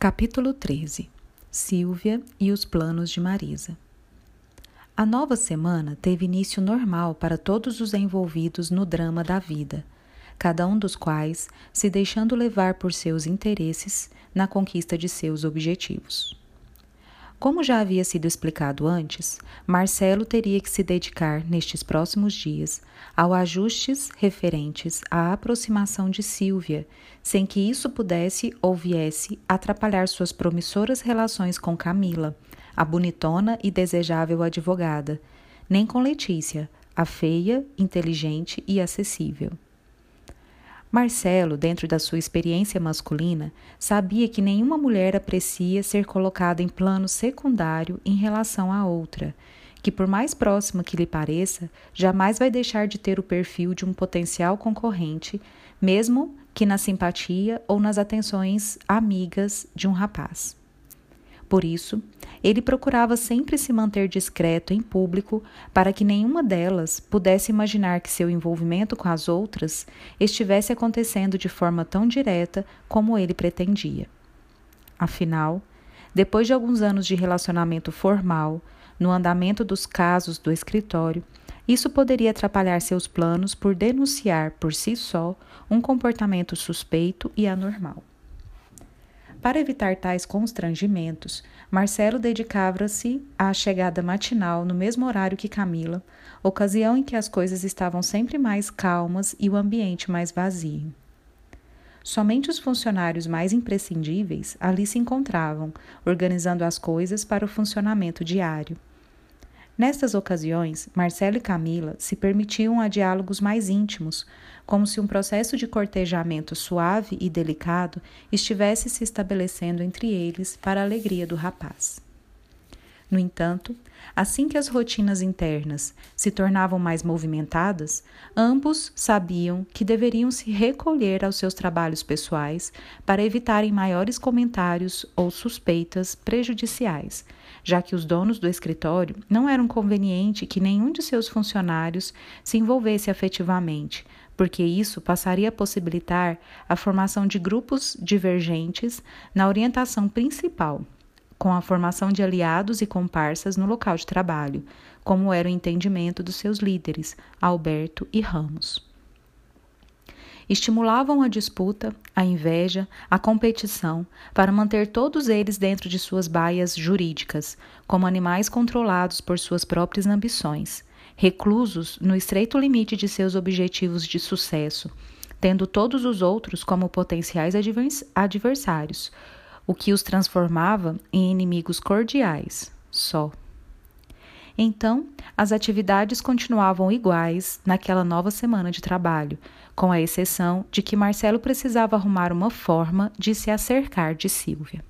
Capítulo 13 Silvia e os planos de Marisa A nova semana teve início normal para todos os envolvidos no drama da vida, cada um dos quais se deixando levar por seus interesses na conquista de seus objetivos. Como já havia sido explicado antes, Marcelo teria que se dedicar nestes próximos dias ao ajustes referentes à aproximação de Silvia, sem que isso pudesse ou viesse atrapalhar suas promissoras relações com Camila, a bonitona e desejável advogada, nem com Letícia, a feia, inteligente e acessível. Marcelo, dentro da sua experiência masculina, sabia que nenhuma mulher aprecia ser colocada em plano secundário em relação à outra, que, por mais próxima que lhe pareça, jamais vai deixar de ter o perfil de um potencial concorrente, mesmo que na simpatia ou nas atenções amigas de um rapaz. Por isso, ele procurava sempre se manter discreto em público para que nenhuma delas pudesse imaginar que seu envolvimento com as outras estivesse acontecendo de forma tão direta como ele pretendia. Afinal, depois de alguns anos de relacionamento formal, no andamento dos casos do escritório, isso poderia atrapalhar seus planos por denunciar por si só um comportamento suspeito e anormal. Para evitar tais constrangimentos, Marcelo dedicava-se à chegada matinal no mesmo horário que Camila, ocasião em que as coisas estavam sempre mais calmas e o ambiente mais vazio. Somente os funcionários mais imprescindíveis ali se encontravam, organizando as coisas para o funcionamento diário. Nestas ocasiões, Marcelo e Camila se permitiam a diálogos mais íntimos, como se um processo de cortejamento suave e delicado estivesse se estabelecendo entre eles para a alegria do rapaz. No entanto, assim que as rotinas internas se tornavam mais movimentadas, ambos sabiam que deveriam se recolher aos seus trabalhos pessoais para evitarem maiores comentários ou suspeitas prejudiciais, já que os donos do escritório não eram conveniente que nenhum de seus funcionários se envolvesse afetivamente, porque isso passaria a possibilitar a formação de grupos divergentes na orientação principal com a formação de aliados e comparsas no local de trabalho, como era o entendimento dos seus líderes, Alberto e Ramos. Estimulavam a disputa, a inveja, a competição, para manter todos eles dentro de suas baias jurídicas, como animais controlados por suas próprias ambições, reclusos no estreito limite de seus objetivos de sucesso, tendo todos os outros como potenciais adversários, o que os transformava em inimigos cordiais, só. Então, as atividades continuavam iguais naquela nova semana de trabalho, com a exceção de que Marcelo precisava arrumar uma forma de se acercar de Silvia.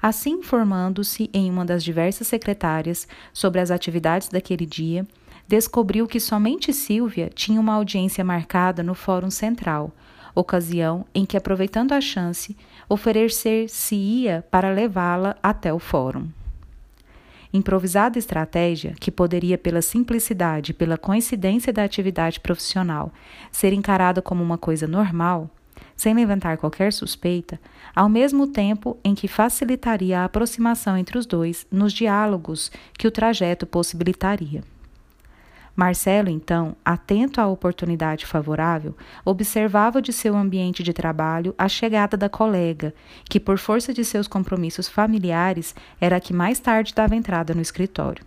Assim, informando-se em uma das diversas secretárias sobre as atividades daquele dia, descobriu que somente Silvia tinha uma audiência marcada no Fórum Central, ocasião em que, aproveitando a chance, oferecer-se-ia para levá-la até o fórum. Improvisada estratégia, que poderia, pela simplicidade e pela coincidência da atividade profissional, ser encarada como uma coisa normal, sem levantar qualquer suspeita, ao mesmo tempo em que facilitaria a aproximação entre os dois nos diálogos que o trajeto possibilitaria. Marcelo, então, atento à oportunidade favorável, observava de seu ambiente de trabalho a chegada da colega, que, por força de seus compromissos familiares, era a que mais tarde dava entrada no escritório.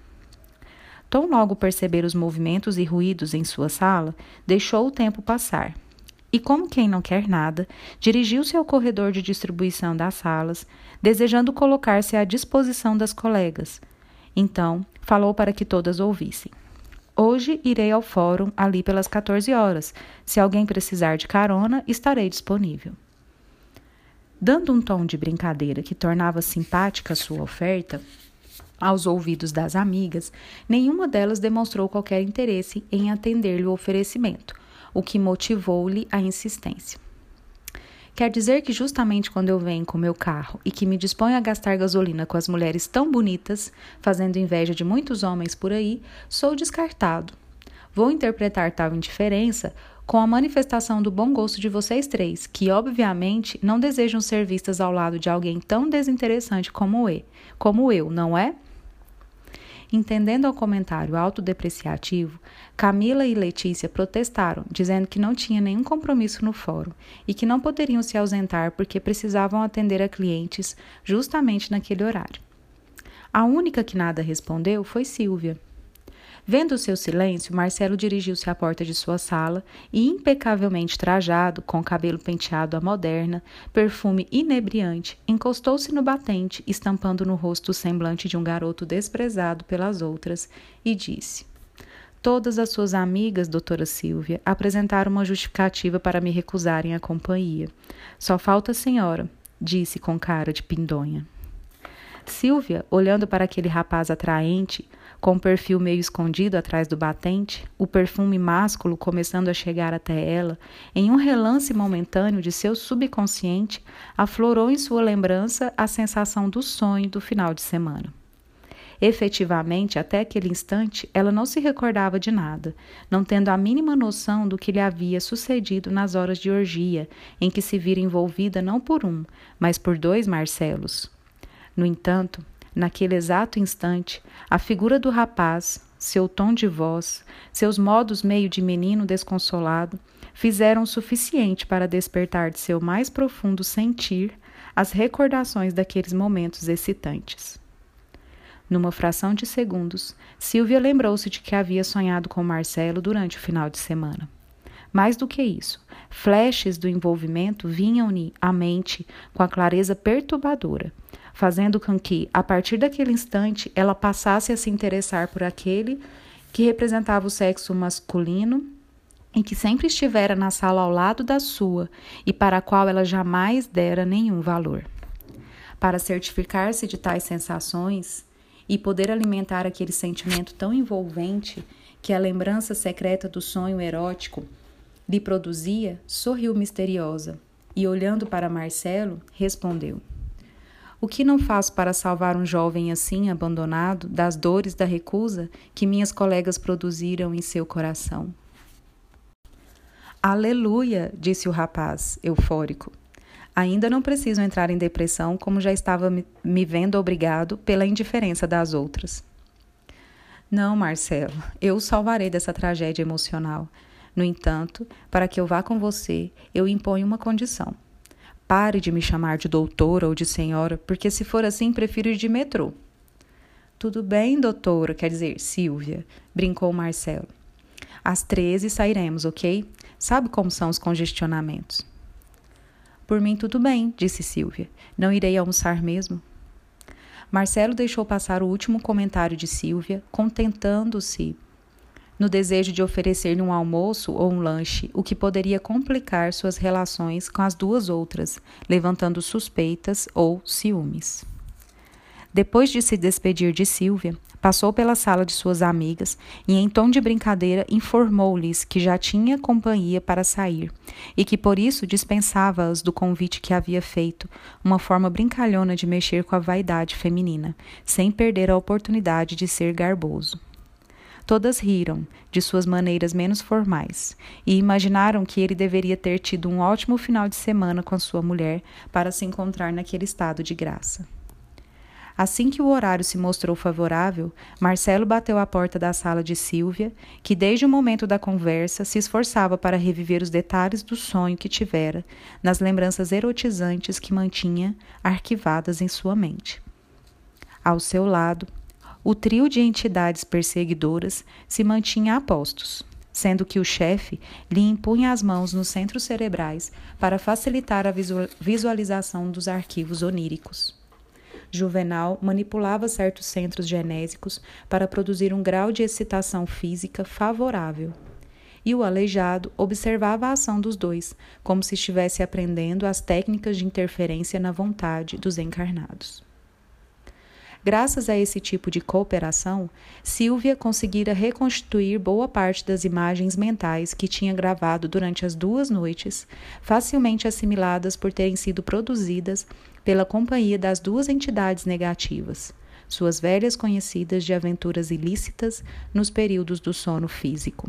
Tão logo perceber os movimentos e ruídos em sua sala, deixou o tempo passar. E, como quem não quer nada, dirigiu-se ao corredor de distribuição das salas, desejando colocar-se à disposição das colegas. Então, falou para que todas ouvissem. Hoje irei ao fórum ali pelas 14 horas. Se alguém precisar de carona, estarei disponível. Dando um tom de brincadeira que tornava simpática sua oferta, aos ouvidos das amigas, nenhuma delas demonstrou qualquer interesse em atender-lhe o oferecimento, o que motivou-lhe a insistência. Quer dizer que justamente quando eu venho com meu carro e que me disponho a gastar gasolina com as mulheres tão bonitas, fazendo inveja de muitos homens por aí, sou descartado. Vou interpretar tal indiferença com a manifestação do bom gosto de vocês três, que obviamente não desejam ser vistas ao lado de alguém tão desinteressante como eu, como eu, não é? Entendendo o comentário autodepreciativo, Camila e Letícia protestaram, dizendo que não tinha nenhum compromisso no fórum e que não poderiam se ausentar porque precisavam atender a clientes justamente naquele horário. A única que nada respondeu foi Silvia. Vendo o seu silêncio, Marcelo dirigiu-se à porta de sua sala e, impecavelmente trajado, com cabelo penteado à moderna, perfume inebriante, encostou-se no batente, estampando no rosto o semblante de um garoto desprezado pelas outras, e disse: Todas as suas amigas, doutora Silvia, apresentaram uma justificativa para me recusarem a companhia. Só falta a senhora, disse com cara de pindonha. Silvia, olhando para aquele rapaz atraente, com o perfil meio escondido atrás do batente, o perfume másculo começando a chegar até ela, em um relance momentâneo de seu subconsciente, aflorou em sua lembrança a sensação do sonho do final de semana. Efetivamente, até aquele instante, ela não se recordava de nada, não tendo a mínima noção do que lhe havia sucedido nas horas de orgia, em que se vira envolvida não por um, mas por dois Marcelos. No entanto, Naquele exato instante, a figura do rapaz, seu tom de voz, seus modos meio de menino desconsolado, fizeram o suficiente para despertar de seu mais profundo sentir as recordações daqueles momentos excitantes. Numa fração de segundos, Silvia lembrou-se de que havia sonhado com Marcelo durante o final de semana. Mais do que isso, flashes do envolvimento vinham-lhe à mente com a clareza perturbadora, fazendo com que, a partir daquele instante, ela passasse a se interessar por aquele que representava o sexo masculino e que sempre estivera na sala ao lado da sua e para a qual ela jamais dera nenhum valor. Para certificar-se de tais sensações e poder alimentar aquele sentimento tão envolvente que a lembrança secreta do sonho erótico lhe produzia, sorriu misteriosa e, olhando para Marcelo, respondeu: o que não faço para salvar um jovem assim abandonado das dores da recusa que minhas colegas produziram em seu coração? Aleluia! disse o rapaz, eufórico. Ainda não preciso entrar em depressão como já estava me vendo obrigado pela indiferença das outras. Não, Marcelo, eu o salvarei dessa tragédia emocional. No entanto, para que eu vá com você, eu imponho uma condição. Pare de me chamar de doutora ou de senhora, porque se for assim, prefiro ir de metrô. Tudo bem, doutora, quer dizer, Silvia, brincou Marcelo. Às treze sairemos, ok? Sabe como são os congestionamentos. Por mim, tudo bem, disse Silvia. Não irei almoçar mesmo. Marcelo deixou passar o último comentário de Silvia, contentando-se no desejo de oferecer-lhe um almoço ou um lanche, o que poderia complicar suas relações com as duas outras, levantando suspeitas ou ciúmes. Depois de se despedir de Silvia, passou pela sala de suas amigas e, em tom de brincadeira, informou-lhes que já tinha companhia para sair e que por isso dispensava-as do convite que havia feito, uma forma brincalhona de mexer com a vaidade feminina, sem perder a oportunidade de ser garboso. Todas riram, de suas maneiras menos formais, e imaginaram que ele deveria ter tido um ótimo final de semana com sua mulher para se encontrar naquele estado de graça. Assim que o horário se mostrou favorável, Marcelo bateu à porta da sala de Silvia, que desde o momento da conversa se esforçava para reviver os detalhes do sonho que tivera, nas lembranças erotizantes que mantinha arquivadas em sua mente. Ao seu lado, o trio de entidades perseguidoras se mantinha a postos, sendo que o chefe lhe impunha as mãos nos centros cerebrais para facilitar a visualização dos arquivos oníricos. Juvenal manipulava certos centros genésicos para produzir um grau de excitação física favorável. E o aleijado observava a ação dos dois, como se estivesse aprendendo as técnicas de interferência na vontade dos encarnados. Graças a esse tipo de cooperação, Silvia conseguira reconstituir boa parte das imagens mentais que tinha gravado durante as duas noites, facilmente assimiladas por terem sido produzidas pela companhia das duas entidades negativas, suas velhas conhecidas de aventuras ilícitas nos períodos do sono físico.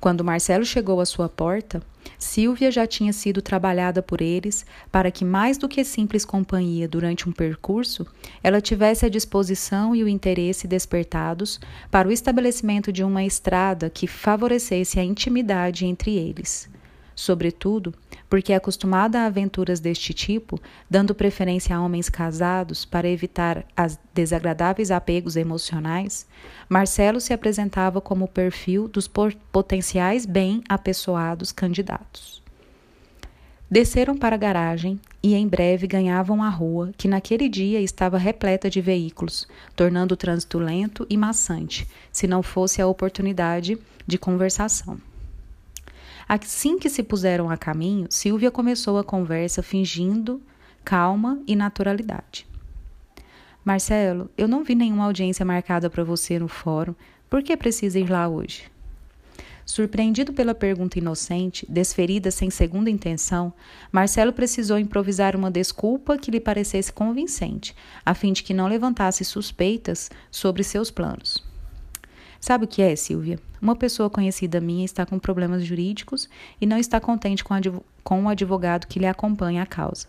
Quando Marcelo chegou à sua porta, Silvia já tinha sido trabalhada por eles para que, mais do que simples companhia durante um percurso, ela tivesse a disposição e o interesse despertados para o estabelecimento de uma estrada que favorecesse a intimidade entre eles. Sobretudo porque é acostumada a aventuras deste tipo, dando preferência a homens casados para evitar as desagradáveis apegos emocionais, Marcelo se apresentava como o perfil dos potenciais bem apessoados candidatos. Desceram para a garagem e em breve ganhavam a rua, que naquele dia estava repleta de veículos, tornando o trânsito lento e maçante, se não fosse a oportunidade de conversação. Assim que se puseram a caminho, Silvia começou a conversa fingindo calma e naturalidade. Marcelo, eu não vi nenhuma audiência marcada para você no fórum. Por que precisa ir lá hoje? Surpreendido pela pergunta inocente, desferida sem segunda intenção, Marcelo precisou improvisar uma desculpa que lhe parecesse convincente, a fim de que não levantasse suspeitas sobre seus planos. Sabe o que é, Silvia? Uma pessoa conhecida minha está com problemas jurídicos e não está contente com, com o advogado que lhe acompanha a causa.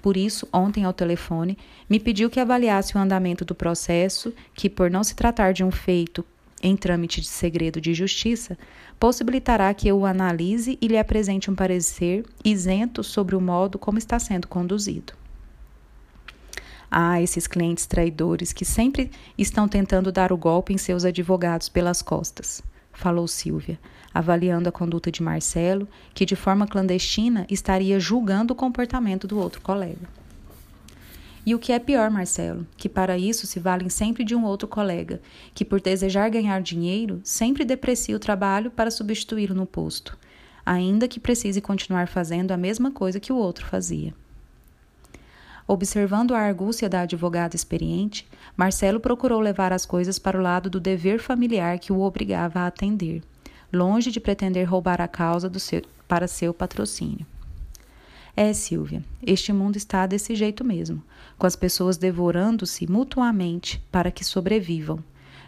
Por isso, ontem ao telefone, me pediu que avaliasse o andamento do processo, que, por não se tratar de um feito em trâmite de segredo de justiça, possibilitará que eu o analise e lhe apresente um parecer isento sobre o modo como está sendo conduzido. Ah, esses clientes traidores que sempre estão tentando dar o golpe em seus advogados pelas costas, falou Silvia, avaliando a conduta de Marcelo, que de forma clandestina estaria julgando o comportamento do outro colega. E o que é pior, Marcelo, que para isso se valem sempre de um outro colega, que por desejar ganhar dinheiro, sempre deprecia o trabalho para substituí-lo no posto, ainda que precise continuar fazendo a mesma coisa que o outro fazia. Observando a argúcia da advogada experiente, Marcelo procurou levar as coisas para o lado do dever familiar que o obrigava a atender, longe de pretender roubar a causa seu, para seu patrocínio. É, Silvia, este mundo está desse jeito mesmo, com as pessoas devorando-se mutuamente para que sobrevivam.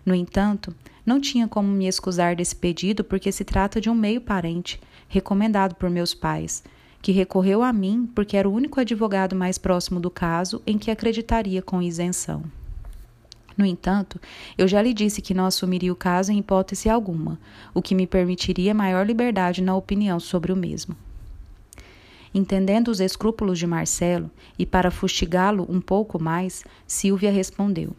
No entanto, não tinha como me excusar desse pedido porque se trata de um meio parente, recomendado por meus pais, que recorreu a mim porque era o único advogado mais próximo do caso em que acreditaria com isenção. No entanto, eu já lhe disse que não assumiria o caso em hipótese alguma, o que me permitiria maior liberdade na opinião sobre o mesmo. Entendendo os escrúpulos de Marcelo e para fustigá-lo um pouco mais, Silvia respondeu: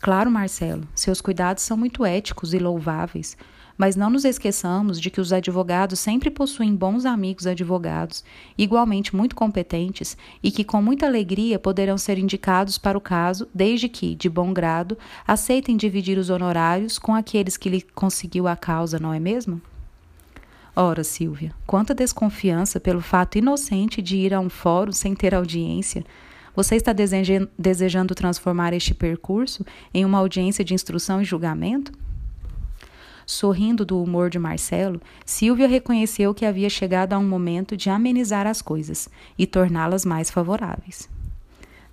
Claro, Marcelo, seus cuidados são muito éticos e louváveis, mas não nos esqueçamos de que os advogados sempre possuem bons amigos advogados, igualmente muito competentes e que com muita alegria poderão ser indicados para o caso, desde que, de bom grado, aceitem dividir os honorários com aqueles que lhe conseguiu a causa, não é mesmo? Ora, Silvia, quanta desconfiança pelo fato inocente de ir a um fórum sem ter audiência. Você está desejando transformar este percurso em uma audiência de instrução e julgamento? Sorrindo do humor de Marcelo, Silvia reconheceu que havia chegado a um momento de amenizar as coisas e torná-las mais favoráveis.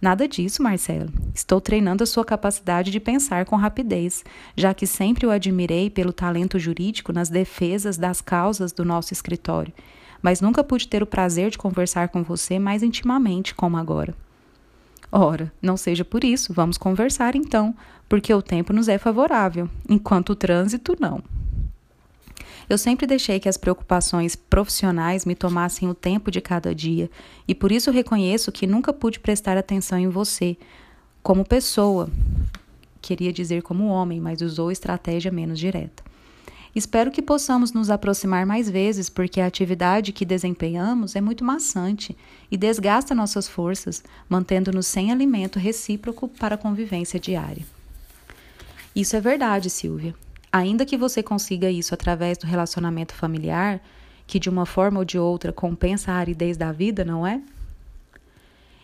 Nada disso, Marcelo. Estou treinando a sua capacidade de pensar com rapidez, já que sempre o admirei pelo talento jurídico nas defesas das causas do nosso escritório, mas nunca pude ter o prazer de conversar com você mais intimamente como agora. Ora, não seja por isso, vamos conversar então, porque o tempo nos é favorável, enquanto o trânsito não. Eu sempre deixei que as preocupações profissionais me tomassem o tempo de cada dia, e por isso reconheço que nunca pude prestar atenção em você, como pessoa. Queria dizer como homem, mas usou estratégia menos direta. Espero que possamos nos aproximar mais vezes, porque a atividade que desempenhamos é muito maçante e desgasta nossas forças, mantendo-nos sem alimento recíproco para a convivência diária. Isso é verdade, Silvia. Ainda que você consiga isso através do relacionamento familiar, que de uma forma ou de outra compensa a aridez da vida, não é?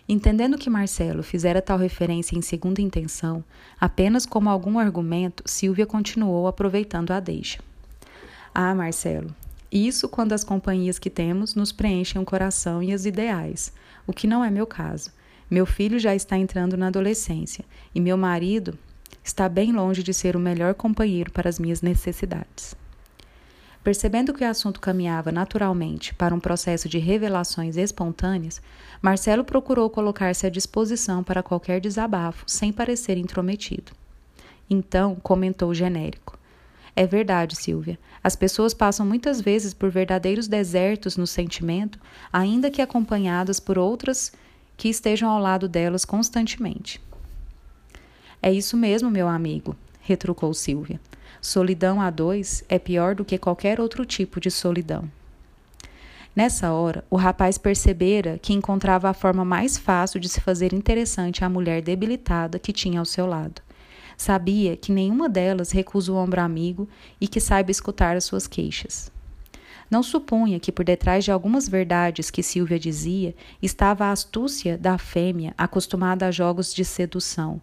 Entendendo que Marcelo fizera tal referência em segunda intenção, apenas como algum argumento, Silvia continuou aproveitando a deixa. Ah, Marcelo, isso quando as companhias que temos nos preenchem o coração e os ideais, o que não é meu caso. Meu filho já está entrando na adolescência e meu marido está bem longe de ser o melhor companheiro para as minhas necessidades. Percebendo que o assunto caminhava naturalmente para um processo de revelações espontâneas, Marcelo procurou colocar-se à disposição para qualquer desabafo, sem parecer intrometido. Então, comentou genérico. É verdade, Silvia. As pessoas passam muitas vezes por verdadeiros desertos no sentimento, ainda que acompanhadas por outras que estejam ao lado delas constantemente. É isso mesmo, meu amigo, retrucou Silvia. Solidão a dois é pior do que qualquer outro tipo de solidão. Nessa hora, o rapaz percebera que encontrava a forma mais fácil de se fazer interessante à mulher debilitada que tinha ao seu lado. Sabia que nenhuma delas recusa o ombro amigo e que saiba escutar as suas queixas. Não supunha que por detrás de algumas verdades que Silvia dizia estava a astúcia da fêmea acostumada a jogos de sedução,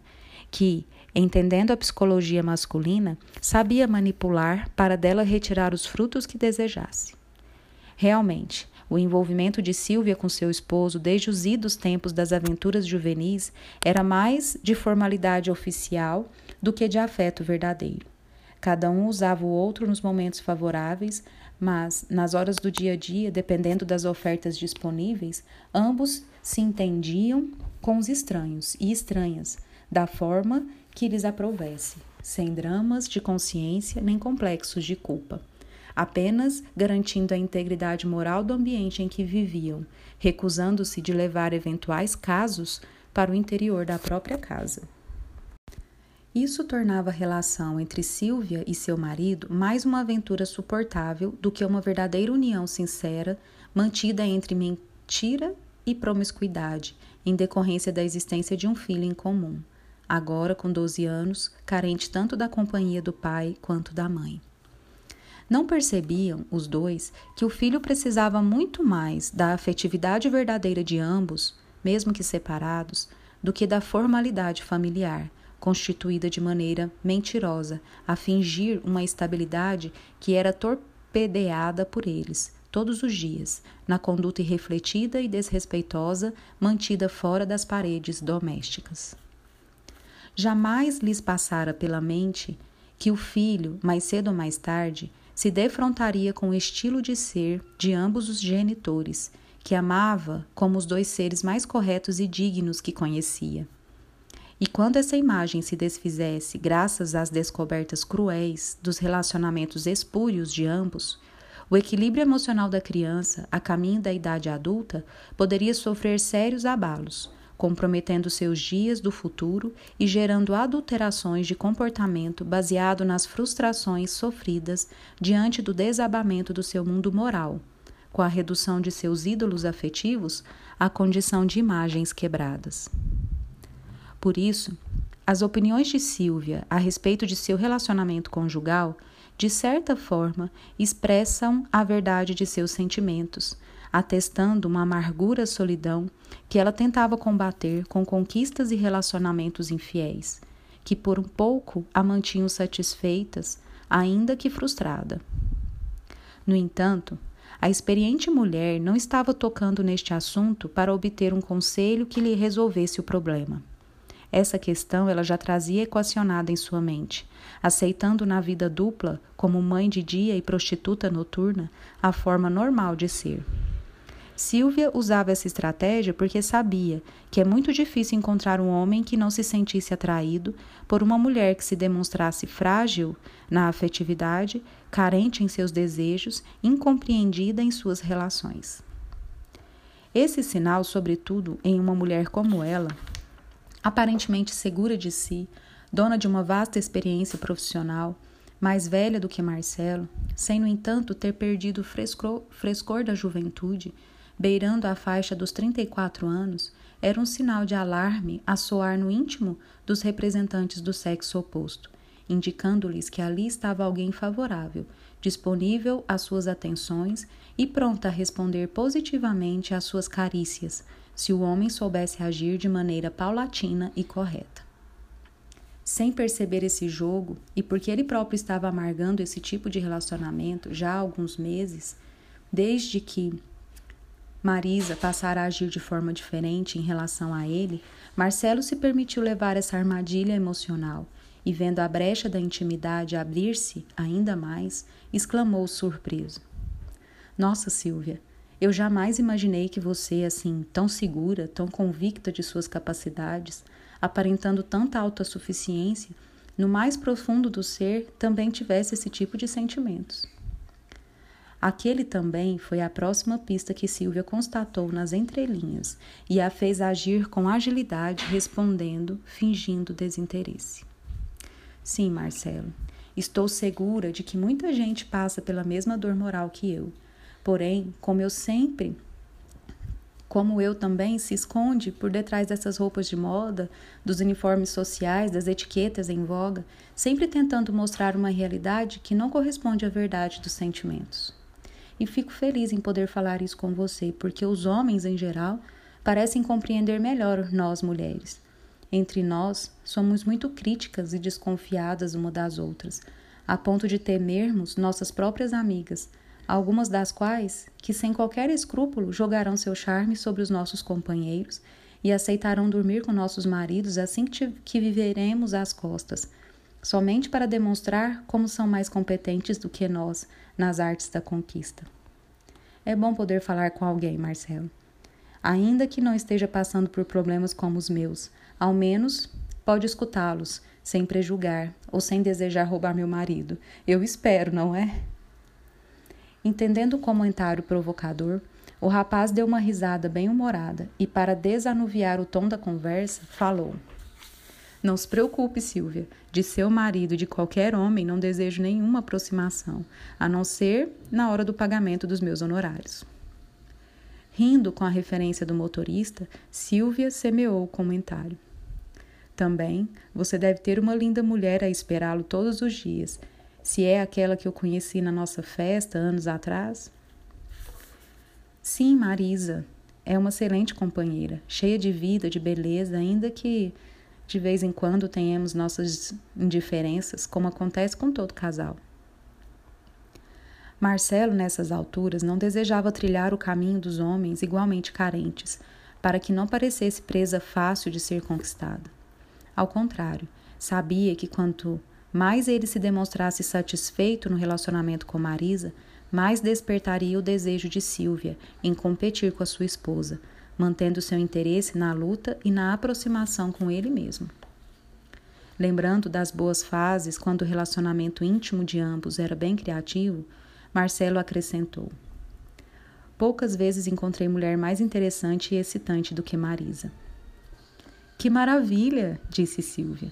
que, entendendo a psicologia masculina, sabia manipular para dela retirar os frutos que desejasse. Realmente, o envolvimento de Silvia com seu esposo desde os idos tempos das aventuras juvenis era mais de formalidade oficial do que de afeto verdadeiro. Cada um usava o outro nos momentos favoráveis, mas, nas horas do dia a dia, dependendo das ofertas disponíveis, ambos se entendiam com os estranhos e estranhas, da forma que lhes aprovesse, sem dramas de consciência nem complexos de culpa, apenas garantindo a integridade moral do ambiente em que viviam, recusando-se de levar eventuais casos para o interior da própria casa. Isso tornava a relação entre Silvia e seu marido mais uma aventura suportável do que uma verdadeira união sincera mantida entre mentira e promiscuidade, em decorrência da existência de um filho em comum agora com 12 anos, carente tanto da companhia do pai quanto da mãe. Não percebiam, os dois, que o filho precisava muito mais da afetividade verdadeira de ambos, mesmo que separados, do que da formalidade familiar, constituída de maneira mentirosa, a fingir uma estabilidade que era torpedeada por eles, todos os dias, na conduta irrefletida e desrespeitosa mantida fora das paredes domésticas. Jamais lhes passara pela mente que o filho, mais cedo ou mais tarde, se defrontaria com o estilo de ser de ambos os genitores, que amava como os dois seres mais corretos e dignos que conhecia. E quando essa imagem se desfizesse, graças às descobertas cruéis dos relacionamentos espúrios de ambos, o equilíbrio emocional da criança, a caminho da idade adulta, poderia sofrer sérios abalos, comprometendo seus dias do futuro e gerando adulterações de comportamento baseado nas frustrações sofridas diante do desabamento do seu mundo moral, com a redução de seus ídolos afetivos à condição de imagens quebradas. Por isso, as opiniões de Silvia a respeito de seu relacionamento conjugal, de certa forma, expressam a verdade de seus sentimentos, atestando uma amargura solidão que ela tentava combater com conquistas e relacionamentos infiéis, que por um pouco a mantinham satisfeitas, ainda que frustrada. No entanto, a experiente mulher não estava tocando neste assunto para obter um conselho que lhe resolvesse o problema. Essa questão ela já trazia equacionada em sua mente, aceitando na vida dupla, como mãe de dia e prostituta noturna, a forma normal de ser. Silvia usava essa estratégia porque sabia que é muito difícil encontrar um homem que não se sentisse atraído por uma mulher que se demonstrasse frágil na afetividade, carente em seus desejos, incompreendida em suas relações. Esse sinal, sobretudo em uma mulher como ela, aparentemente segura de si, dona de uma vasta experiência profissional, mais velha do que Marcelo, sem, no entanto, ter perdido o frescor, frescor da juventude, beirando a faixa dos 34 anos, era um sinal de alarme a soar no íntimo dos representantes do sexo oposto, indicando-lhes que ali estava alguém favorável, disponível às suas atenções e pronta a responder positivamente às suas carícias, se o homem soubesse agir de maneira paulatina e correta. Sem perceber esse jogo, e porque ele próprio estava amargando esse tipo de relacionamento já há alguns meses, desde que Marisa passara a agir de forma diferente em relação a ele, Marcelo se permitiu levar essa armadilha emocional e, vendo a brecha da intimidade abrir-se ainda mais, exclamou surpreso: Nossa, Silvia, eu jamais imaginei que você, assim, tão segura, tão convicta de suas capacidades, aparentando tanta autossuficiência, no mais profundo do ser também tivesse esse tipo de sentimentos. Aquele também foi a próxima pista que Silvia constatou nas entrelinhas e a fez agir com agilidade, respondendo, fingindo desinteresse. Sim, Marcelo, estou segura de que muita gente passa pela mesma dor moral que eu Porém, como eu sempre, como eu também, se esconde por detrás dessas roupas de moda, dos uniformes sociais, das etiquetas em voga, sempre tentando mostrar uma realidade que não corresponde à verdade dos sentimentos. E fico feliz em poder falar isso com você, porque os homens, em geral, parecem compreender melhor nós mulheres. Entre nós, somos muito críticas e desconfiadas uma das outras, a ponto de temermos nossas próprias amigas, algumas das quais que sem qualquer escrúpulo jogarão seu charme sobre os nossos companheiros e aceitarão dormir com nossos maridos assim que viveremos às costas, somente para demonstrar como são mais competentes do que nós nas artes da conquista. É bom poder falar com alguém, Marcelo. Ainda que não esteja passando por problemas como os meus, ao menos pode escutá-los, sem prejulgar ou sem desejar roubar meu marido. Eu espero, não é? Entendendo o comentário provocador, o rapaz deu uma risada bem-humorada e, para desanuviar o tom da conversa, falou: Não se preocupe, Silvia. De seu marido de qualquer homem não desejo nenhuma aproximação, a não ser na hora do pagamento dos meus honorários. Rindo com a referência do motorista, Silvia semeou o comentário. Também você deve ter uma linda mulher a esperá-lo todos os dias se é aquela que eu conheci na nossa festa anos atrás? Sim, Marisa. É uma excelente companheira, cheia de vida, de beleza, ainda que de vez em quando tenhamos nossas indiferenças, como acontece com todo casal. Marcelo, nessas alturas, não desejava trilhar o caminho dos homens igualmente carentes, para que não parecesse presa fácil de ser conquistada. Ao contrário, sabia que quanto mais ele se demonstrasse satisfeito no relacionamento com Marisa, mais despertaria o desejo de Silvia em competir com a sua esposa, mantendo seu interesse na luta e na aproximação com ele mesmo. Lembrando das boas fases quando o relacionamento íntimo de ambos era bem criativo, Marcelo acrescentou: Poucas vezes encontrei mulher mais interessante e excitante do que Marisa. Que maravilha! disse Silvia.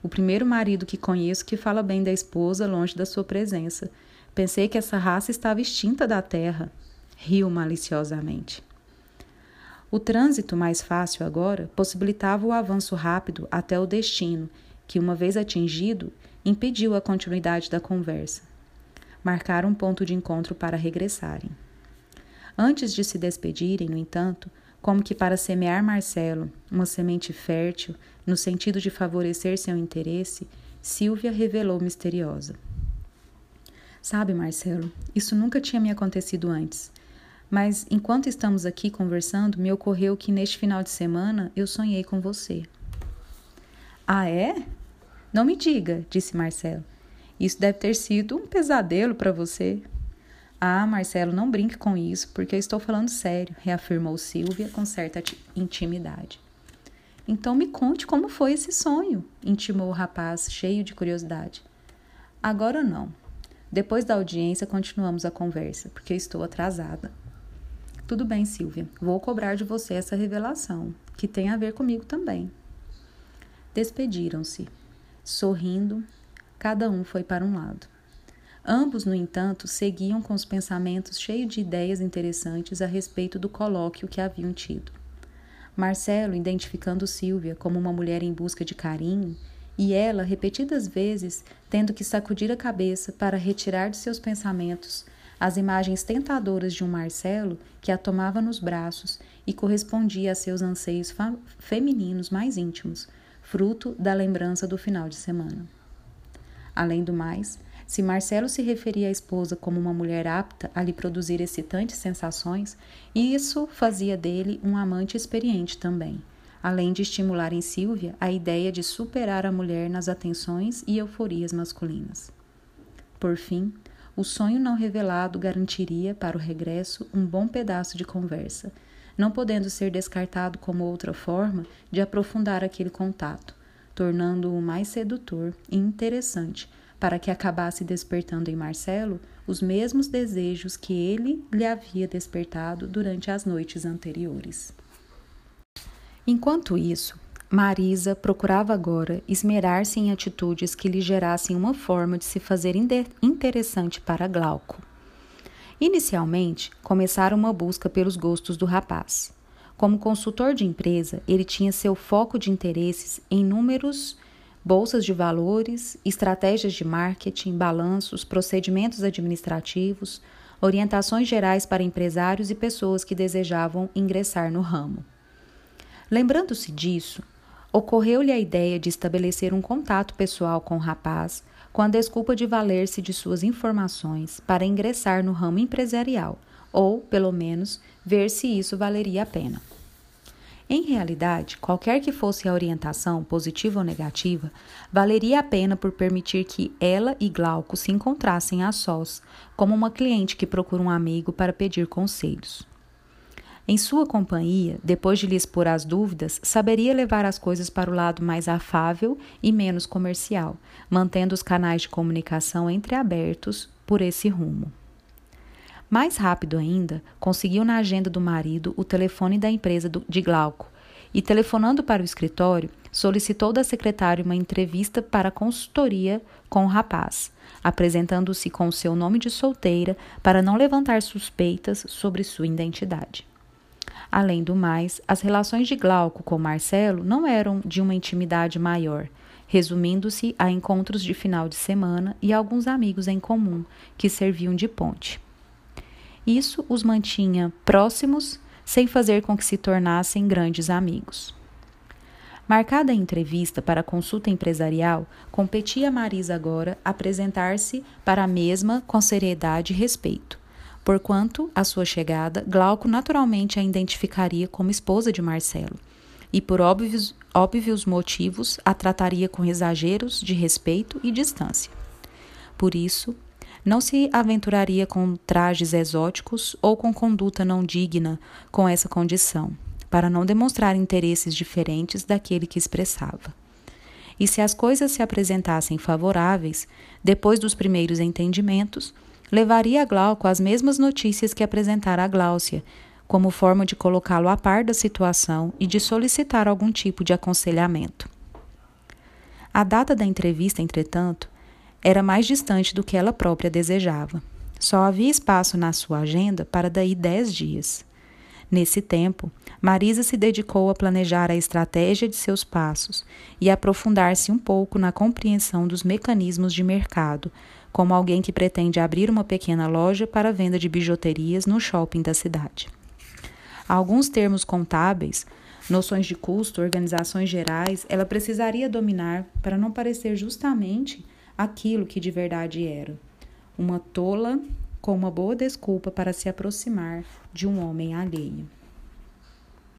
O primeiro marido que conheço que fala bem da esposa longe da sua presença. Pensei que essa raça estava extinta da terra. Riu maliciosamente. O trânsito mais fácil agora possibilitava o avanço rápido até o destino, que, uma vez atingido, impediu a continuidade da conversa. Marcaram um ponto de encontro para regressarem. Antes de se despedirem, no entanto, como que para semear Marcelo, uma semente fértil, no sentido de favorecer seu interesse, Silvia revelou misteriosa. Sabe, Marcelo, isso nunca tinha me acontecido antes. Mas enquanto estamos aqui conversando, me ocorreu que neste final de semana eu sonhei com você. Ah, é? Não me diga, disse Marcelo. Isso deve ter sido um pesadelo para você. Ah, Marcelo, não brinque com isso, porque eu estou falando sério, reafirmou Silvia com certa intimidade. Então me conte como foi esse sonho, intimou o rapaz, cheio de curiosidade. Agora não. Depois da audiência continuamos a conversa, porque eu estou atrasada. Tudo bem, Silvia, vou cobrar de você essa revelação, que tem a ver comigo também. Despediram-se. Sorrindo, cada um foi para um lado. Ambos, no entanto, seguiam com os pensamentos cheios de ideias interessantes a respeito do colóquio que haviam tido. Marcelo identificando Silvia como uma mulher em busca de carinho, e ela, repetidas vezes, tendo que sacudir a cabeça para retirar de seus pensamentos as imagens tentadoras de um Marcelo que a tomava nos braços e correspondia a seus anseios femininos mais íntimos, fruto da lembrança do final de semana. Além do mais, se Marcelo se referia à esposa como uma mulher apta a lhe produzir excitantes sensações, isso fazia dele um amante experiente também, além de estimular em Silvia a ideia de superar a mulher nas atenções e euforias masculinas. Por fim, o sonho não revelado garantiria para o regresso um bom pedaço de conversa, não podendo ser descartado como outra forma de aprofundar aquele contato, tornando-o mais sedutor e interessante para que acabasse despertando em Marcelo os mesmos desejos que ele lhe havia despertado durante as noites anteriores. Enquanto isso, Marisa procurava agora esmerar-se em atitudes que lhe gerassem uma forma de se fazer interessante para Glauco. Inicialmente, começaram uma busca pelos gostos do rapaz. Como consultor de empresa, ele tinha seu foco de interesses em números, bolsas de valores, estratégias de marketing, balanços, procedimentos administrativos, orientações gerais para empresários e pessoas que desejavam ingressar no ramo. Lembrando-se disso, ocorreu-lhe a ideia de estabelecer um contato pessoal com o rapaz, com a desculpa de valer-se de suas informações para ingressar no ramo empresarial, ou, pelo menos, ver se isso valeria a pena. Em realidade, qualquer que fosse a orientação, positiva ou negativa, valeria a pena por permitir que ela e Glauco se encontrassem a sós, como uma cliente que procura um amigo para pedir conselhos. Em sua companhia, depois de lhe expor as dúvidas, saberia levar as coisas para o lado mais afável e menos comercial, mantendo os canais de comunicação entreabertos por esse rumo. Mais rápido ainda, conseguiu na agenda do marido o telefone da empresa de Glauco e, telefonando para o escritório, solicitou da secretária uma entrevista para consultoria com o rapaz, apresentando-se com seu nome de solteira para não levantar suspeitas sobre sua identidade. Além do mais, as relações de Glauco com Marcelo não eram de uma intimidade maior, resumindo-se a encontros de final de semana e alguns amigos em comum que serviam de ponte. Isso os mantinha próximos, sem fazer com que se tornassem grandes amigos. Marcada a entrevista para consulta empresarial, competia Marisa agora apresentar-se para a mesma com seriedade e respeito porquanto, à sua chegada, Glauco naturalmente a identificaria como esposa de Marcelo, e por óbvios, óbvios motivos a trataria com exageros de respeito e distância. Por isso, não se aventuraria com trajes exóticos ou com conduta não digna com essa condição, para não demonstrar interesses diferentes daquele que expressava. E se as coisas se apresentassem favoráveis, depois dos primeiros entendimentos, levaria a Glauco as mesmas notícias que apresentara a Gláucia, como forma de colocá-lo a par da situação e de solicitar algum tipo de aconselhamento. A data da entrevista, entretanto, era mais distante do que ela própria desejava. Só havia espaço na sua agenda para daí dez dias. Nesse tempo, Marisa se dedicou a planejar a estratégia de seus passos e aprofundar-se um pouco na compreensão dos mecanismos de mercado, como alguém que pretende abrir uma pequena loja para venda de bijuterias no shopping da cidade. Alguns termos contábeis, noções de custo, organizações gerais, ela precisaria dominar para não parecer justamente aquilo que de verdade era. Uma tola com uma boa desculpa para se aproximar de um homem alheio.